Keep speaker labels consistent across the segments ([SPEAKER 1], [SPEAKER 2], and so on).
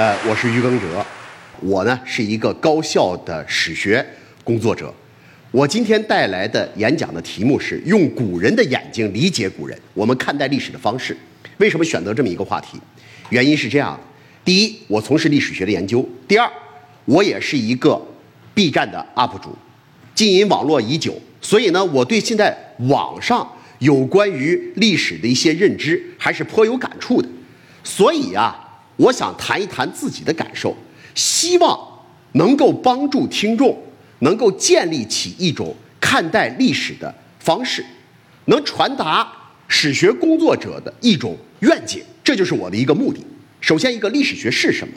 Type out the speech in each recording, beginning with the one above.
[SPEAKER 1] 呃，我是于耕哲，我呢是一个高校的史学工作者。我今天带来的演讲的题目是用古人的眼睛理解古人，我们看待历史的方式。为什么选择这么一个话题？原因是这样的：第一，我从事历史学的研究；第二，我也是一个 B 站的 UP 主，经营网络已久，所以呢，我对现在网上有关于历史的一些认知还是颇有感触的。所以啊。我想谈一谈自己的感受，希望能够帮助听众能够建立起一种看待历史的方式，能传达史学工作者的一种愿景，这就是我的一个目的。首先，一个历史学是什么？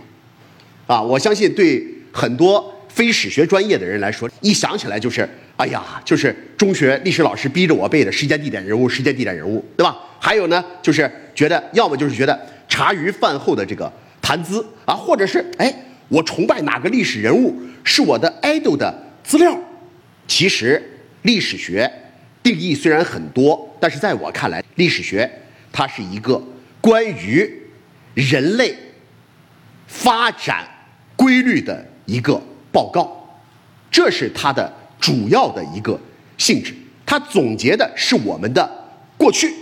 [SPEAKER 1] 啊，我相信对很多非史学专业的人来说，一想起来就是，哎呀，就是中学历史老师逼着我背的时间、地点、人物、时间、地点、人物，对吧？还有呢，就是觉得，要么就是觉得。茶余饭后的这个谈资啊，或者是哎，我崇拜哪个历史人物是我的 idol 的资料。其实历史学定义虽然很多，但是在我看来，历史学它是一个关于人类发展规律的一个报告，这是它的主要的一个性质。它总结的是我们的过去，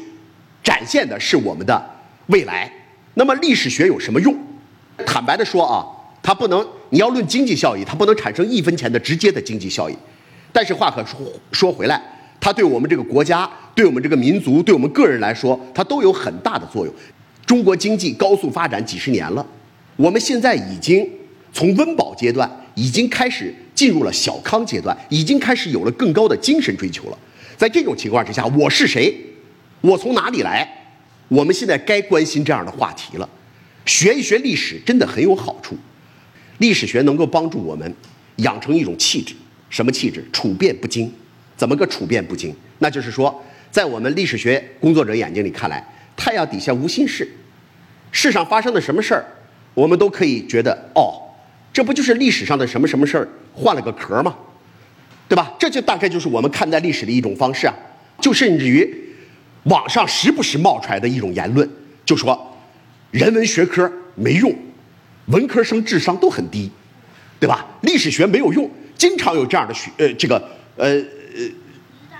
[SPEAKER 1] 展现的是我们的未来。那么历史学有什么用？坦白的说啊，它不能，你要论经济效益，它不能产生一分钱的直接的经济效益。但是话可说说回来，它对我们这个国家、对我们这个民族、对我们个人来说，它都有很大的作用。中国经济高速发展几十年了，我们现在已经从温饱阶段已经开始进入了小康阶段，已经开始有了更高的精神追求了。在这种情况之下，我是谁？我从哪里来？我们现在该关心这样的话题了，学一学历史真的很有好处。历史学能够帮助我们养成一种气质，什么气质？处变不惊。怎么个处变不惊？那就是说，在我们历史学工作者眼睛里看来，太阳底下无新事，世上发生的什么事儿，我们都可以觉得哦，这不就是历史上的什么什么事儿换了个壳吗？对吧？这就大概就是我们看待历史的一种方式啊，就甚至于。网上时不时冒出来的一种言论，就说人文学科没用，文科生智商都很低，对吧？历史学没有用，经常有这样的学呃这个呃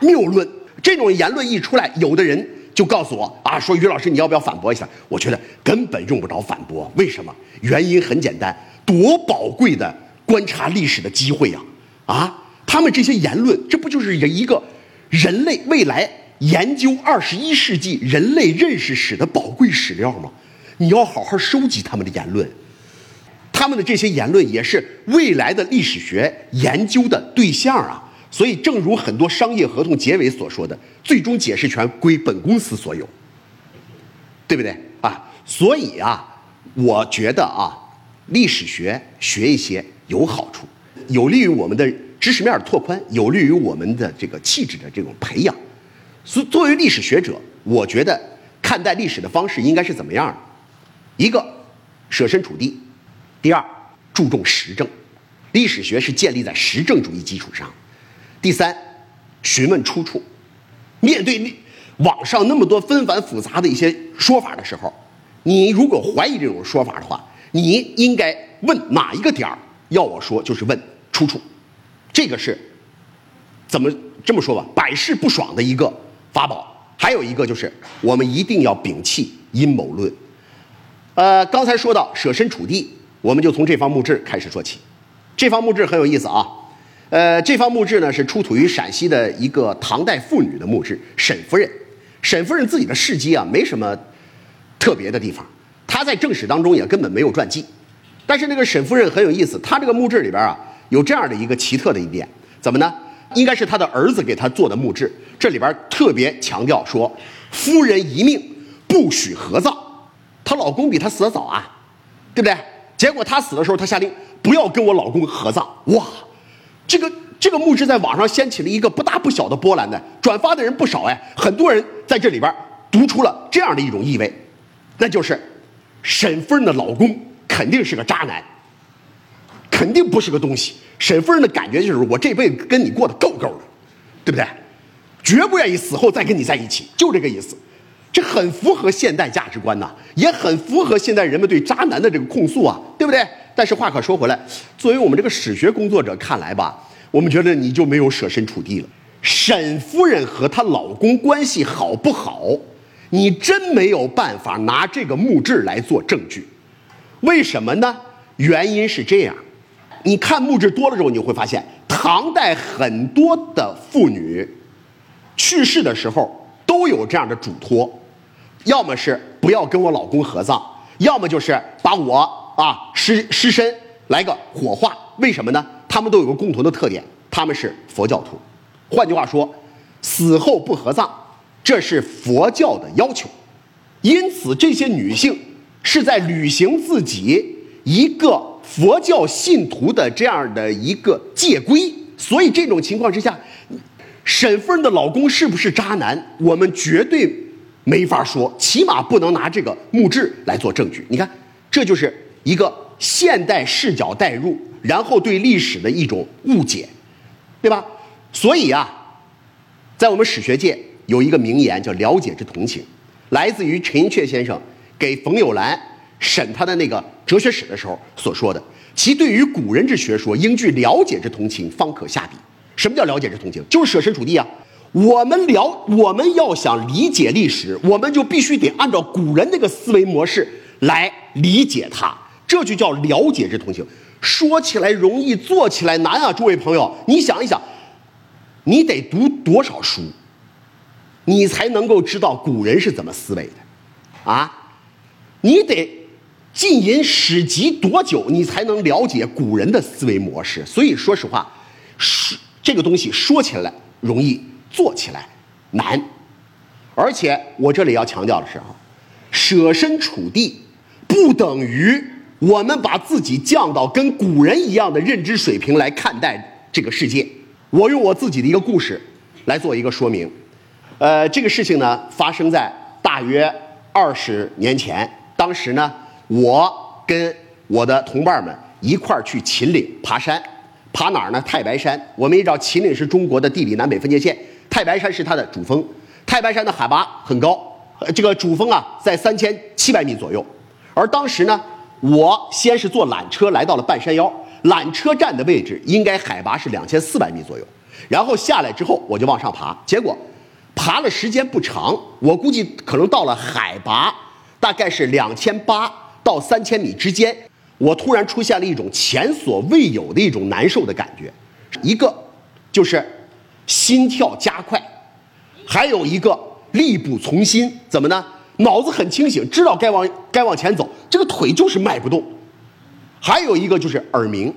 [SPEAKER 1] 谬论。这种言论一出来，有的人就告诉我啊，说于老师你要不要反驳一下？我觉得根本用不着反驳，为什么？原因很简单，多宝贵的观察历史的机会呀！啊，他们这些言论，这不就是一个人类未来？研究二十一世纪人类认识史的宝贵史料吗？你要好好收集他们的言论，他们的这些言论也是未来的历史学研究的对象啊。所以，正如很多商业合同结尾所说的，最终解释权归本公司所有，对不对啊？所以啊，我觉得啊，历史学学一些有好处，有利于我们的知识面拓宽，有利于我们的这个气质的这种培养。所作为历史学者，我觉得看待历史的方式应该是怎么样的？一个设身处地，第二注重实证，历史学是建立在实证主义基础上。第三，询问出处。面对网上那么多纷繁复杂的一些说法的时候，你如果怀疑这种说法的话，你应该问哪一个点儿？要我说，就是问出处。这个是怎么这么说吧？百试不爽的一个。法宝还有一个就是，我们一定要摒弃阴谋论。呃，刚才说到舍身处地，我们就从这方墓志开始说起。这方墓志很有意思啊。呃，这方墓志呢是出土于陕西的一个唐代妇女的墓志，沈夫人。沈夫人自己的事迹啊，没什么特别的地方，她在正史当中也根本没有传记。但是那个沈夫人很有意思，她这个墓志里边啊，有这样的一个奇特的一点，怎么呢？应该是他的儿子给他做的墓志，这里边特别强调说，夫人一命不许合葬，她老公比她死得早啊，对不对？结果她死的时候，她下令不要跟我老公合葬。哇，这个这个墓志在网上掀起了一个不大不小的波澜的，转发的人不少哎，很多人在这里边读出了这样的一种意味，那就是沈夫人的老公肯定是个渣男，肯定不是个东西。沈夫人的感觉就是我这辈子跟你过得够够的，对不对？绝不愿意死后再跟你在一起，就这个意思。这很符合现代价值观呐，也很符合现代人们对渣男的这个控诉啊，对不对？不对？但是话可说回来，作为我们这个史学工作者看来吧，我们觉得你就没有设身处地了。沈夫人和她老公关系好不好？你真没有办法拿这个墓志来做证据。为什么呢？原因是这样，你看墓志多了之后，你会发现，唐代很多的妇女去世的时候都有这样的嘱托，要么是不要跟我老公合葬，要么就是把我啊尸尸身来个火化。为什么呢？他们都有个共同的特点，他们是佛教徒。换句话说，死后不合葬，这是佛教的要求。因此，这些女性是在履行自己一个佛教信徒的这样的一个戒规。所以，这种情况之下，沈夫人的老公是不是渣男，我们绝对没法说，起码不能拿这个墓志来做证据。你看，这就是一个现代视角代入，然后对历史的一种误解，对吧？所以啊，在我们史学界有一个名言叫“了解之同情”，来自于陈寅恪先生给冯友兰审他的那个哲学史的时候所说的。其对于古人之学说，应具了解之同情，方可下笔。什么叫了解之同情？就是设身处地啊。我们了，我们要想理解历史，我们就必须得按照古人那个思维模式来理解它，这就叫了解之同情。说起来容易，做起来难啊！诸位朋友，你想一想。你得读多少书，你才能够知道古人是怎么思维的，啊？你得浸淫史籍多久，你才能了解古人的思维模式？所以说实话，说这个东西说起来容易，做起来难。而且我这里要强调的是啊，设身处地不等于我们把自己降到跟古人一样的认知水平来看待这个世界。我用我自己的一个故事来做一个说明，呃，这个事情呢发生在大约二十年前。当时呢，我跟我的同伴们一块儿去秦岭爬山，爬哪儿呢？太白山。我们也知道秦岭是中国的地理南北分界线，太白山是它的主峰。太白山的海拔很高，这个主峰啊在三千七百米左右。而当时呢，我先是坐缆车来到了半山腰。缆车站的位置应该海拔是两千四百米左右，然后下来之后我就往上爬，结果爬了时间不长，我估计可能到了海拔大概是两千八到三千米之间，我突然出现了一种前所未有的一种难受的感觉，一个就是心跳加快，还有一个力不从心，怎么呢？脑子很清醒，知道该往该往前走，这个腿就是迈不动。还有一个就是耳鸣，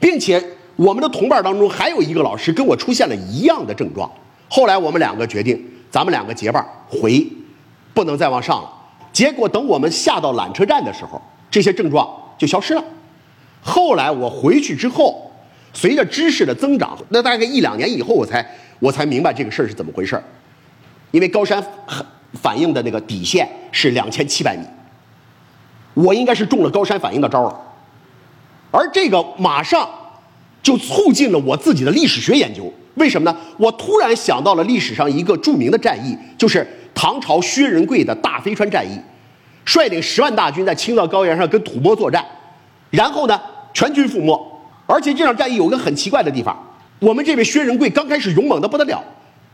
[SPEAKER 1] 并且我们的同伴当中还有一个老师跟我出现了一样的症状。后来我们两个决定，咱们两个结伴回，不能再往上了。结果等我们下到缆车站的时候，这些症状就消失了。后来我回去之后，随着知识的增长，那大概一两年以后，我才我才明白这个事儿是怎么回事儿。因为高山反应的那个底线是两千七百米，我应该是中了高山反应的招了。而这个马上就促进了我自己的历史学研究。为什么呢？我突然想到了历史上一个著名的战役，就是唐朝薛仁贵的大飞川战役，率领十万大军在青藏高原上跟吐蕃作战，然后呢全军覆没。而且这场战役有个很奇怪的地方，我们这位薛仁贵刚开始勇猛的不得了，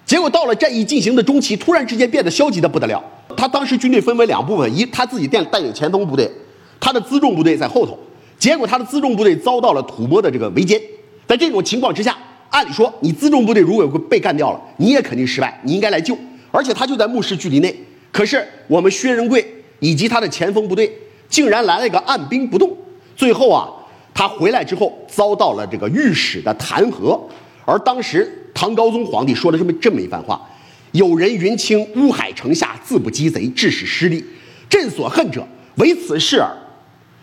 [SPEAKER 1] 结果到了战役进行的中期，突然之间变得消极的不得了。他当时军队分为两部分，一他自己带带领前锋部队，他的辎重部队在后头。结果他的辎重部队遭到了吐蕃的这个围歼，在这种情况之下，按理说你辎重部队如果被干掉了，你也肯定失败，你应该来救，而且他就在目视距离内。可是我们薛仁贵以及他的前锋部队竟然来了一个按兵不动，最后啊，他回来之后遭到了这个御史的弹劾。而当时唐高宗皇帝说了这么这么一番话：“有人云清乌海城下，自不击贼，致使失利。朕所恨者，唯此事耳。”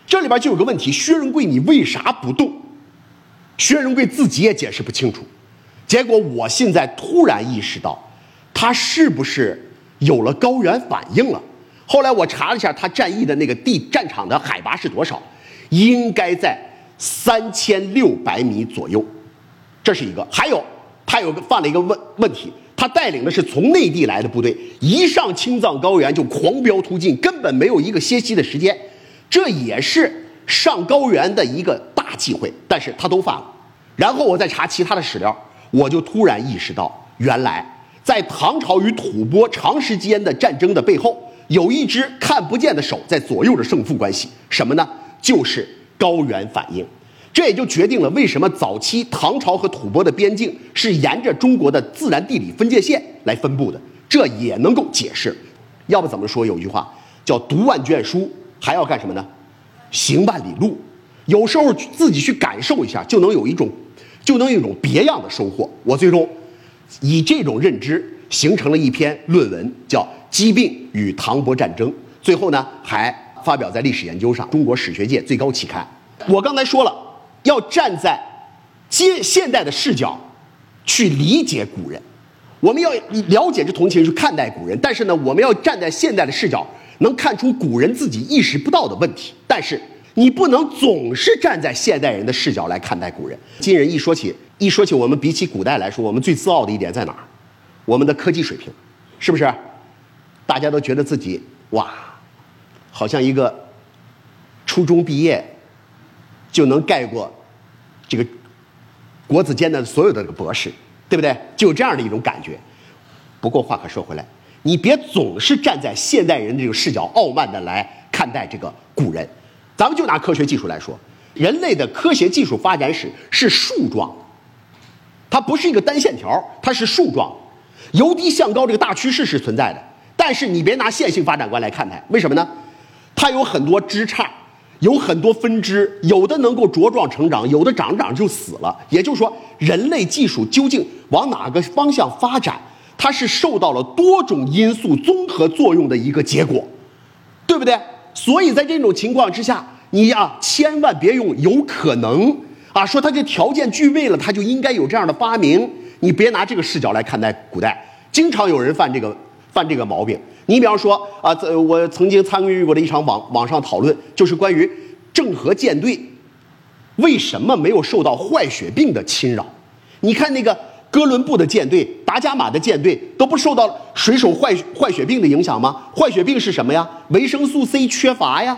[SPEAKER 1] 这里边就有个问题：薛仁贵，你为啥不动？薛仁贵自己也解释不清楚。结果我现在突然意识到，他是不是有了高原反应了？后来我查了一下，他战役的那个地战场的海拔是多少？应该在三千六百米左右。这是一个。还有，他有个犯了一个问问题，他带领的是从内地来的部队，一上青藏高原就狂飙突进，根本没有一个歇息的时间。这也是上高原的一个大忌讳，但是他都犯了。然后我再查其他的史料，我就突然意识到，原来在唐朝与吐蕃长时间的战争的背后，有一只看不见的手在左右着胜负关系。什么呢？就是高原反应。这也就决定了为什么早期唐朝和吐蕃的边境是沿着中国的自然地理分界线来分布的。这也能够解释。要不怎么说有一句话叫“读万卷书，还要干什么呢？行万里路”。有时候自己去感受一下，就能有一种。就能有一种别样的收获。我最终以这种认知形成了一篇论文，叫《疾病与唐伯战争》。最后呢，还发表在《历史研究》上，中国史学界最高期刊。我刚才说了，要站在现现代的视角去理解古人，我们要了解这同情去看待古人。但是呢，我们要站在现代的视角，能看出古人自己意识不到的问题。但是。你不能总是站在现代人的视角来看待古人。今人一说起，一说起我们比起古代来说，我们最自傲的一点在哪儿？我们的科技水平，是不是？大家都觉得自己哇，好像一个初中毕业就能盖过这个国子监的所有的这个博士，对不对？就有这样的一种感觉。不过话可说回来，你别总是站在现代人的这个视角傲慢的来看待这个古人。咱们就拿科学技术来说，人类的科学技术发展史是树状，它不是一个单线条，它是树状，由低向高这个大趋势是存在的。但是你别拿线性发展观来看待，为什么呢？它有很多枝杈，有很多分支，有的能够茁壮成长，有的长着长着就死了。也就是说，人类技术究竟往哪个方向发展，它是受到了多种因素综合作用的一个结果，对不对？所以在这种情况之下，你啊千万别用有可能啊说他这条件具备了，他就应该有这样的发明。你别拿这个视角来看待古代，经常有人犯这个犯这个毛病。你比方说啊，我曾经参与过的一场网网上讨论，就是关于郑和舰队为什么没有受到坏血病的侵扰。你看那个。哥伦布的舰队、达伽马的舰队都不受到水手坏坏血病的影响吗？坏血病是什么呀？维生素 C 缺乏呀，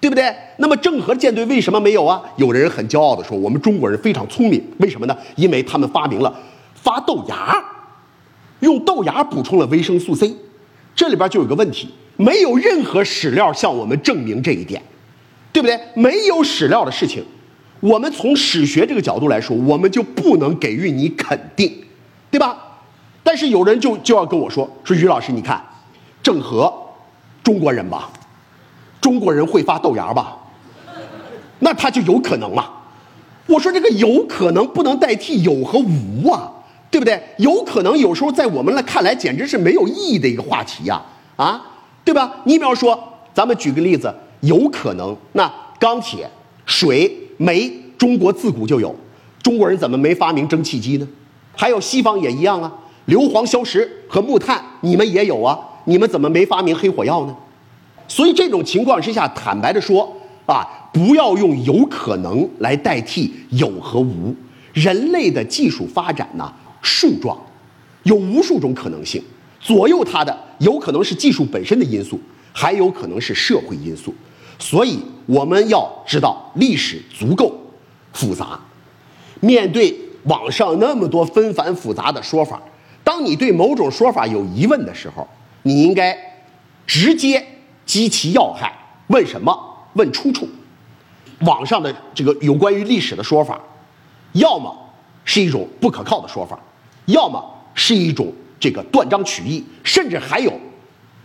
[SPEAKER 1] 对不对？那么郑和舰队为什么没有啊？有的人很骄傲地说，我们中国人非常聪明，为什么呢？因为他们发明了发豆芽，用豆芽补充了维生素 C。这里边就有个问题，没有任何史料向我们证明这一点，对不对？没有史料的事情。我们从史学这个角度来说，我们就不能给予你肯定，对吧？但是有人就就要跟我说说于老师，你看，郑和，中国人吧，中国人会发豆芽吧？那他就有可能嘛？我说这个有可能不能代替有和无啊，对不对？有可能有时候在我们来看来简直是没有意义的一个话题呀，啊，对吧？你比方说，咱们举个例子，有可能那钢铁、水。煤，中国自古就有，中国人怎么没发明蒸汽机呢？还有西方也一样啊，硫磺硝石和木炭，你们也有啊，你们怎么没发明黑火药呢？所以这种情况之下，坦白的说啊，不要用有可能来代替有和无。人类的技术发展呢，树状，有无数种可能性，左右它的有可能是技术本身的因素，还有可能是社会因素。所以我们要知道历史足够复杂。面对网上那么多纷繁复杂的说法，当你对某种说法有疑问的时候，你应该直接击其要害，问什么？问出处。网上的这个有关于历史的说法，要么是一种不可靠的说法，要么是一种这个断章取义，甚至还有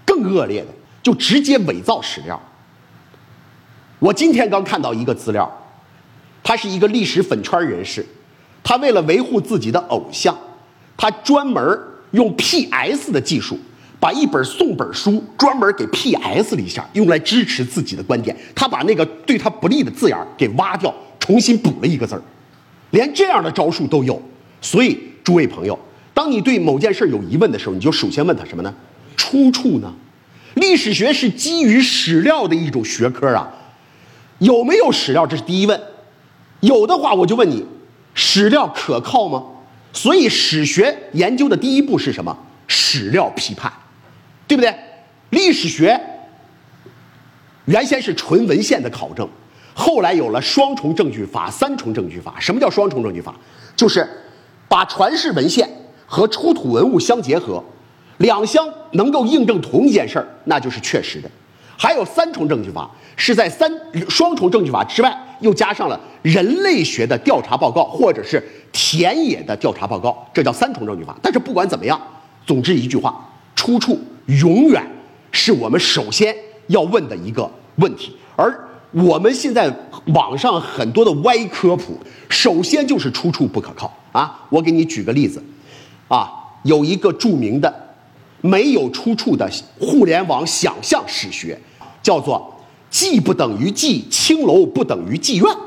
[SPEAKER 1] 更恶劣的，就直接伪造史料。我今天刚看到一个资料，他是一个历史粉圈人士，他为了维护自己的偶像，他专门用 PS 的技术，把一本宋本书专门给 PS 了一下，用来支持自己的观点。他把那个对他不利的字眼给挖掉，重新补了一个字儿，连这样的招数都有。所以，诸位朋友，当你对某件事有疑问的时候，你就首先问他什么呢？出处呢？历史学是基于史料的一种学科啊。有没有史料？这是第一问。有的话，我就问你，史料可靠吗？所以史学研究的第一步是什么？史料批判，对不对？历史学原先是纯文献的考证，后来有了双重证据法、三重证据法。什么叫双重证据法？就是把传世文献和出土文物相结合，两相能够印证同一件事儿，那就是确实的。还有三重证据法，是在三双重证据法之外，又加上了人类学的调查报告或者是田野的调查报告，这叫三重证据法。但是不管怎么样，总之一句话，出处永远是我们首先要问的一个问题。而我们现在网上很多的歪科普，首先就是出处不可靠啊！我给你举个例子，啊，有一个著名的没有出处的互联网想象史学，叫做“妓不等于妓，青楼不等于妓院”。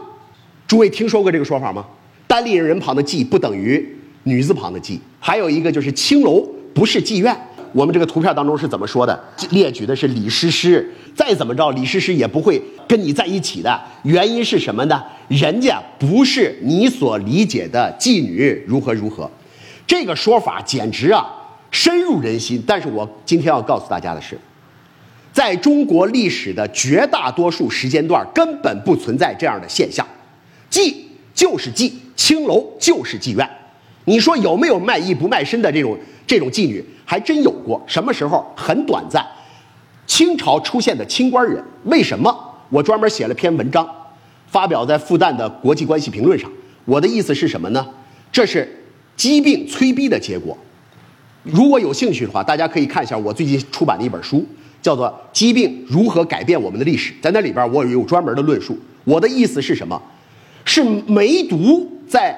[SPEAKER 1] 诸位听说过这个说法吗？单立人旁的“妓”不等于女字旁的“妓”，还有一个就是青楼不是妓院。我们这个图片当中是怎么说的？列举的是李师师。再怎么着，李师师也不会跟你在一起的。原因是什么呢？人家不是你所理解的妓女，如何如何。这个说法简直啊，深入人心。但是我今天要告诉大家的是，在中国历史的绝大多数时间段，根本不存在这样的现象。妓就是妓，青楼就是妓院。你说有没有卖艺不卖身的这种这种妓女？还真有过。什么时候？很短暂。清朝出现的清官人，为什么？我专门写了篇文章，发表在复旦的国际关系评论上。我的意思是什么呢？这是疾病催逼的结果。如果有兴趣的话，大家可以看一下我最近出版的一本书，叫做《疾病如何改变我们的历史》。在那里边，我有专门的论述。我的意思是什么？是梅毒在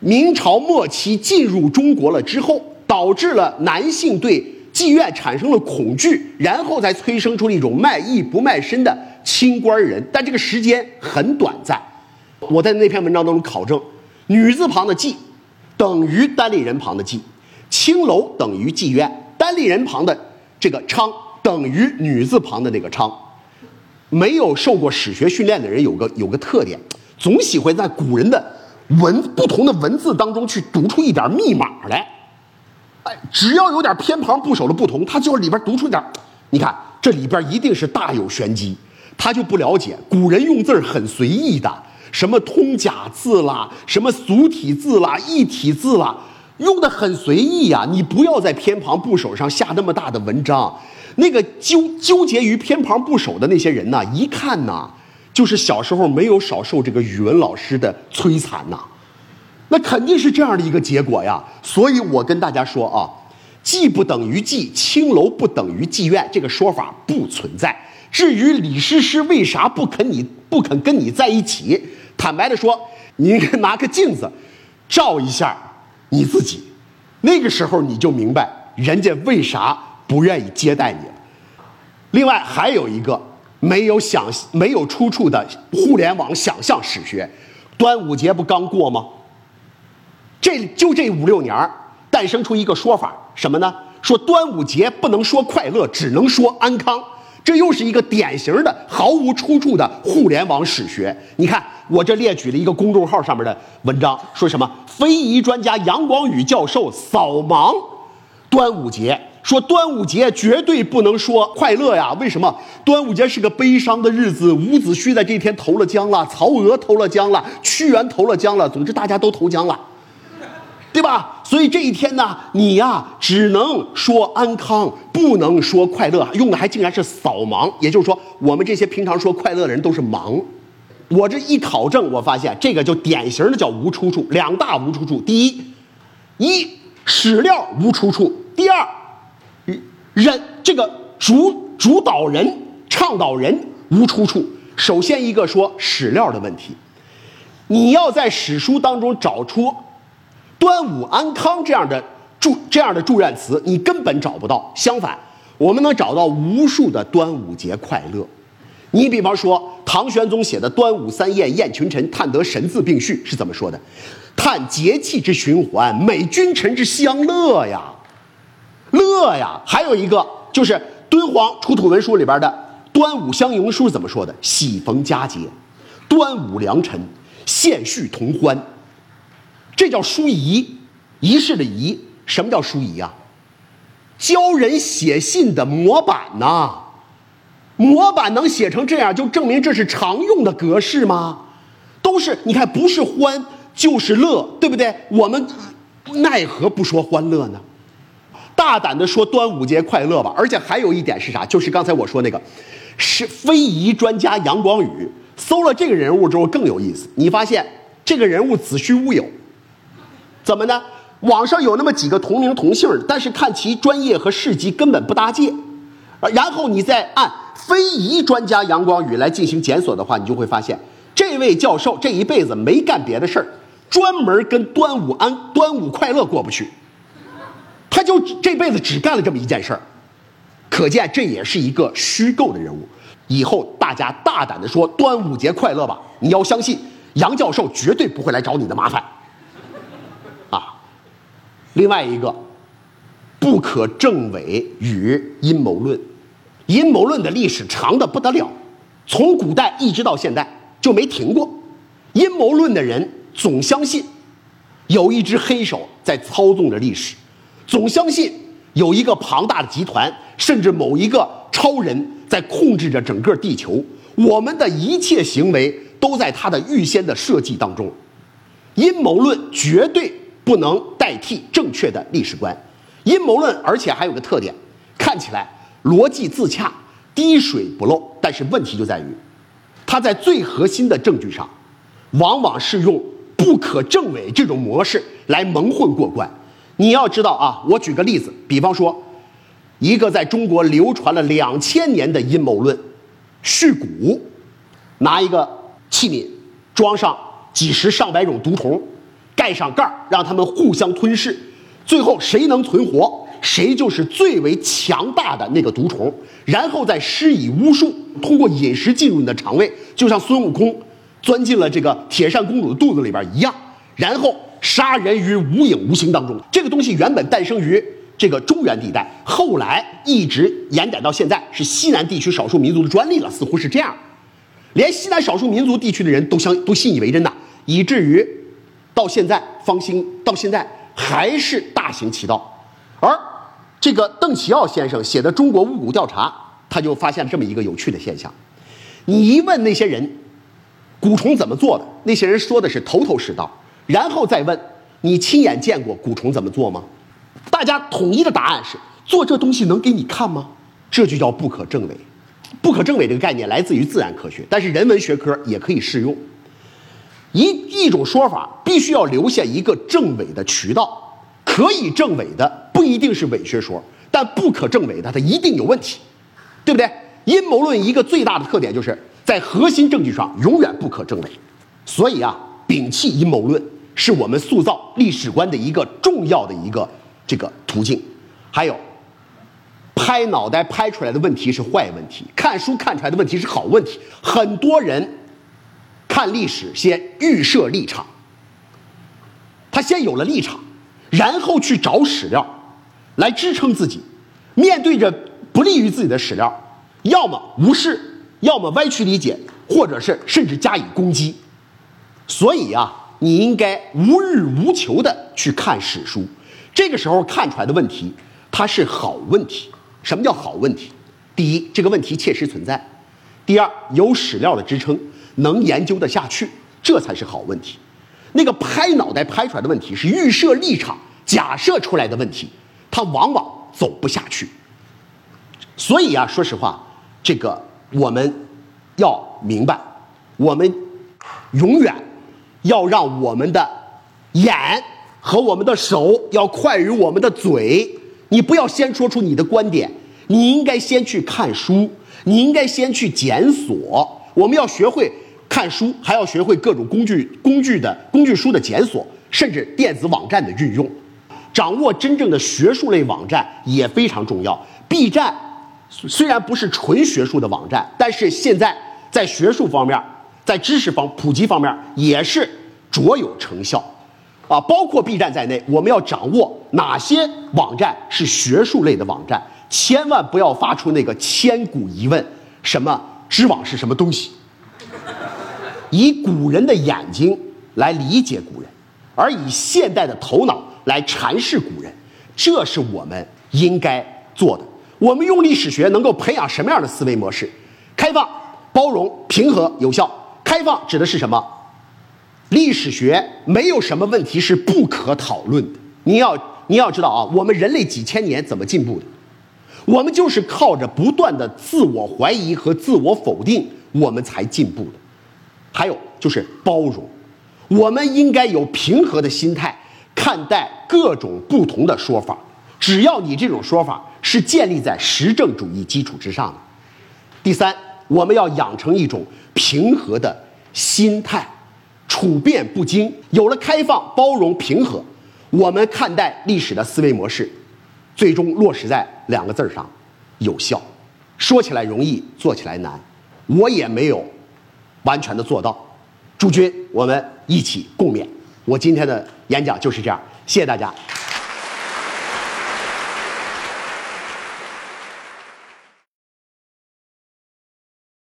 [SPEAKER 1] 明朝末期进入中国了之后，导致了男性对。妓院产生了恐惧，然后才催生出了一种卖艺不卖身的清官人，但这个时间很短暂。我在那篇文章当中考证，女字旁的妓等于单立人旁的妓，青楼等于妓院，单立人旁的这个娼等于女字旁的那个娼。没有受过史学训练的人有个有个特点，总喜欢在古人的文不同的文字当中去读出一点密码来。只要有点偏旁部首的不同，他就里边读出点你看这里边一定是大有玄机。他就不了解古人用字很随意的，什么通假字啦，什么俗体字啦，异体字啦，用的很随意呀。你不要在偏旁部首上下那么大的文章。那个纠纠结于偏旁部首的那些人呐，一看呐，就是小时候没有少受这个语文老师的摧残呐。那肯定是这样的一个结果呀，所以我跟大家说啊，妓不等于妓，青楼不等于妓院，这个说法不存在。至于李师师为啥不肯你不肯跟你在一起，坦白的说，你应该拿个镜子照一下你自己，那个时候你就明白人家为啥不愿意接待你了。另外还有一个没有想没有出处的互联网想象史学，端午节不刚过吗？这就这五六年诞生出一个说法，什么呢？说端午节不能说快乐，只能说安康。这又是一个典型的毫无出处的互联网史学。你看，我这列举了一个公众号上面的文章，说什么非遗专家杨光宇教授扫盲端午节，说端午节绝对不能说快乐呀。为什么？端午节是个悲伤的日子，伍子胥在这天投了江了，曹娥投了江了，屈原投了江了，总之大家都投江了。对吧？所以这一天呢，你呀只能说安康，不能说快乐。用的还竟然是扫盲，也就是说，我们这些平常说快乐的人都是盲。我这一考证，我发现这个就典型的叫无出处，两大无出处。第一，一史料无出处；第二，人这个主主导人、倡导人无出处。首先一个说史料的问题，你要在史书当中找出。端午安康这样的祝这样的祝愿词，你根本找不到。相反，我们能找到无数的端午节快乐。你比方说，唐玄宗写的《端午三宴宴群臣，探得神字并序》是怎么说的？叹节气之循环，美君臣之相乐呀，乐呀。还有一个就是敦煌出土文书里边的《端午相迎书》怎么说的？喜逢佳节，端午良辰，献序同欢。这叫书仪，仪式的仪。什么叫书仪啊？教人写信的模板呐！模板能写成这样，就证明这是常用的格式吗？都是你看，不是欢就是乐，对不对？我们奈何不说欢乐呢？大胆的说端午节快乐吧！而且还有一点是啥？就是刚才我说那个，是非遗专家杨光宇搜了这个人物之后更有意思。你发现这个人物子虚乌有，怎么呢？网上有那么几个同名同姓但是看其专业和事迹根本不搭界。然后你再按非遗专家杨光宇来进行检索的话，你就会发现，这位教授这一辈子没干别的事儿，专门跟端午安端午快乐过不去。他就这辈子只干了这么一件事儿，可见这也是一个虚构的人物。以后大家大胆的说端午节快乐吧，你要相信杨教授绝对不会来找你的麻烦。另外一个，不可证伪与阴谋论，阴谋论的历史长的不得了，从古代一直到现在就没停过。阴谋论的人总相信有一只黑手在操纵着历史。总相信有一个庞大的集团，甚至某一个超人在控制着整个地球。我们的一切行为都在他的预先的设计当中。阴谋论绝对不能代替正确的历史观。阴谋论，而且还有个特点，看起来逻辑自洽、滴水不漏。但是问题就在于，它在最核心的证据上，往往是用不可证伪这种模式来蒙混过关。你要知道啊，我举个例子，比方说，一个在中国流传了两千年的阴谋论，续蛊，拿一个器皿装上几十上百种毒虫，盖上盖儿，让他们互相吞噬，最后谁能存活，谁就是最为强大的那个毒虫，然后再施以巫术，通过饮食进入你的肠胃，就像孙悟空钻进了这个铁扇公主的肚子里边一样，然后。杀人于无影无形当中，这个东西原本诞生于这个中原地带，后来一直延展到现在是西南地区少数民族的专利了，似乎是这样。连西南少数民族地区的人都相都信以为真呐，以至于到现在方兴到现在还是大行其道。而这个邓启耀先生写的《中国巫蛊调查》，他就发现了这么一个有趣的现象：你一问那些人蛊虫怎么做的，那些人说的是头头是道。然后再问，你亲眼见过蛊虫怎么做吗？大家统一的答案是：做这东西能给你看吗？这就叫不可证伪。不可证伪这个概念来自于自然科学，但是人文学科也可以适用。一一种说法必须要留下一个证伪的渠道。可以证伪的不一定是伪学说，但不可证伪的它一定有问题，对不对？阴谋论一个最大的特点就是在核心证据上永远不可证伪。所以啊，摒弃阴谋论。是我们塑造历史观的一个重要的一个这个途径，还有，拍脑袋拍出来的问题是坏问题，看书看出来的问题是好问题。很多人看历史先预设立场，他先有了立场，然后去找史料来支撑自己。面对着不利于自己的史料，要么无视，要么歪曲理解，或者是甚至加以攻击。所以啊。你应该无欲无求的去看史书，这个时候看出来的问题，它是好问题。什么叫好问题？第一，这个问题切实存在；第二，有史料的支撑，能研究得下去，这才是好问题。那个拍脑袋拍出来的问题是预设立场、假设出来的问题，它往往走不下去。所以啊，说实话，这个我们要明白，我们永远。要让我们的眼和我们的手要快于我们的嘴。你不要先说出你的观点，你应该先去看书，你应该先去检索。我们要学会看书，还要学会各种工具、工具的工具书的检索，甚至电子网站的运用。掌握真正的学术类网站也非常重要。B 站虽然不是纯学术的网站，但是现在在学术方面。在知识方普及方面也是卓有成效，啊，包括 B 站在内，我们要掌握哪些网站是学术类的网站，千万不要发出那个千古疑问：什么知网是什么东西？以古人的眼睛来理解古人，而以现代的头脑来阐释古人，这是我们应该做的。我们用历史学能够培养什么样的思维模式？开放、包容、平和、有效。开放指的是什么？历史学没有什么问题是不可讨论的。你要你要知道啊，我们人类几千年怎么进步的？我们就是靠着不断的自我怀疑和自我否定，我们才进步的。还有就是包容，我们应该有平和的心态看待各种不同的说法，只要你这种说法是建立在实证主义基础之上的。第三，我们要养成一种平和的心态，处变不惊。有了开放、包容、平和，我们看待历史的思维模式，最终落实在两个字儿上：有效。说起来容易，做起来难。我也没有。完全的做到，诸君，我们一起共勉。我今天的演讲就是这样，谢谢大家。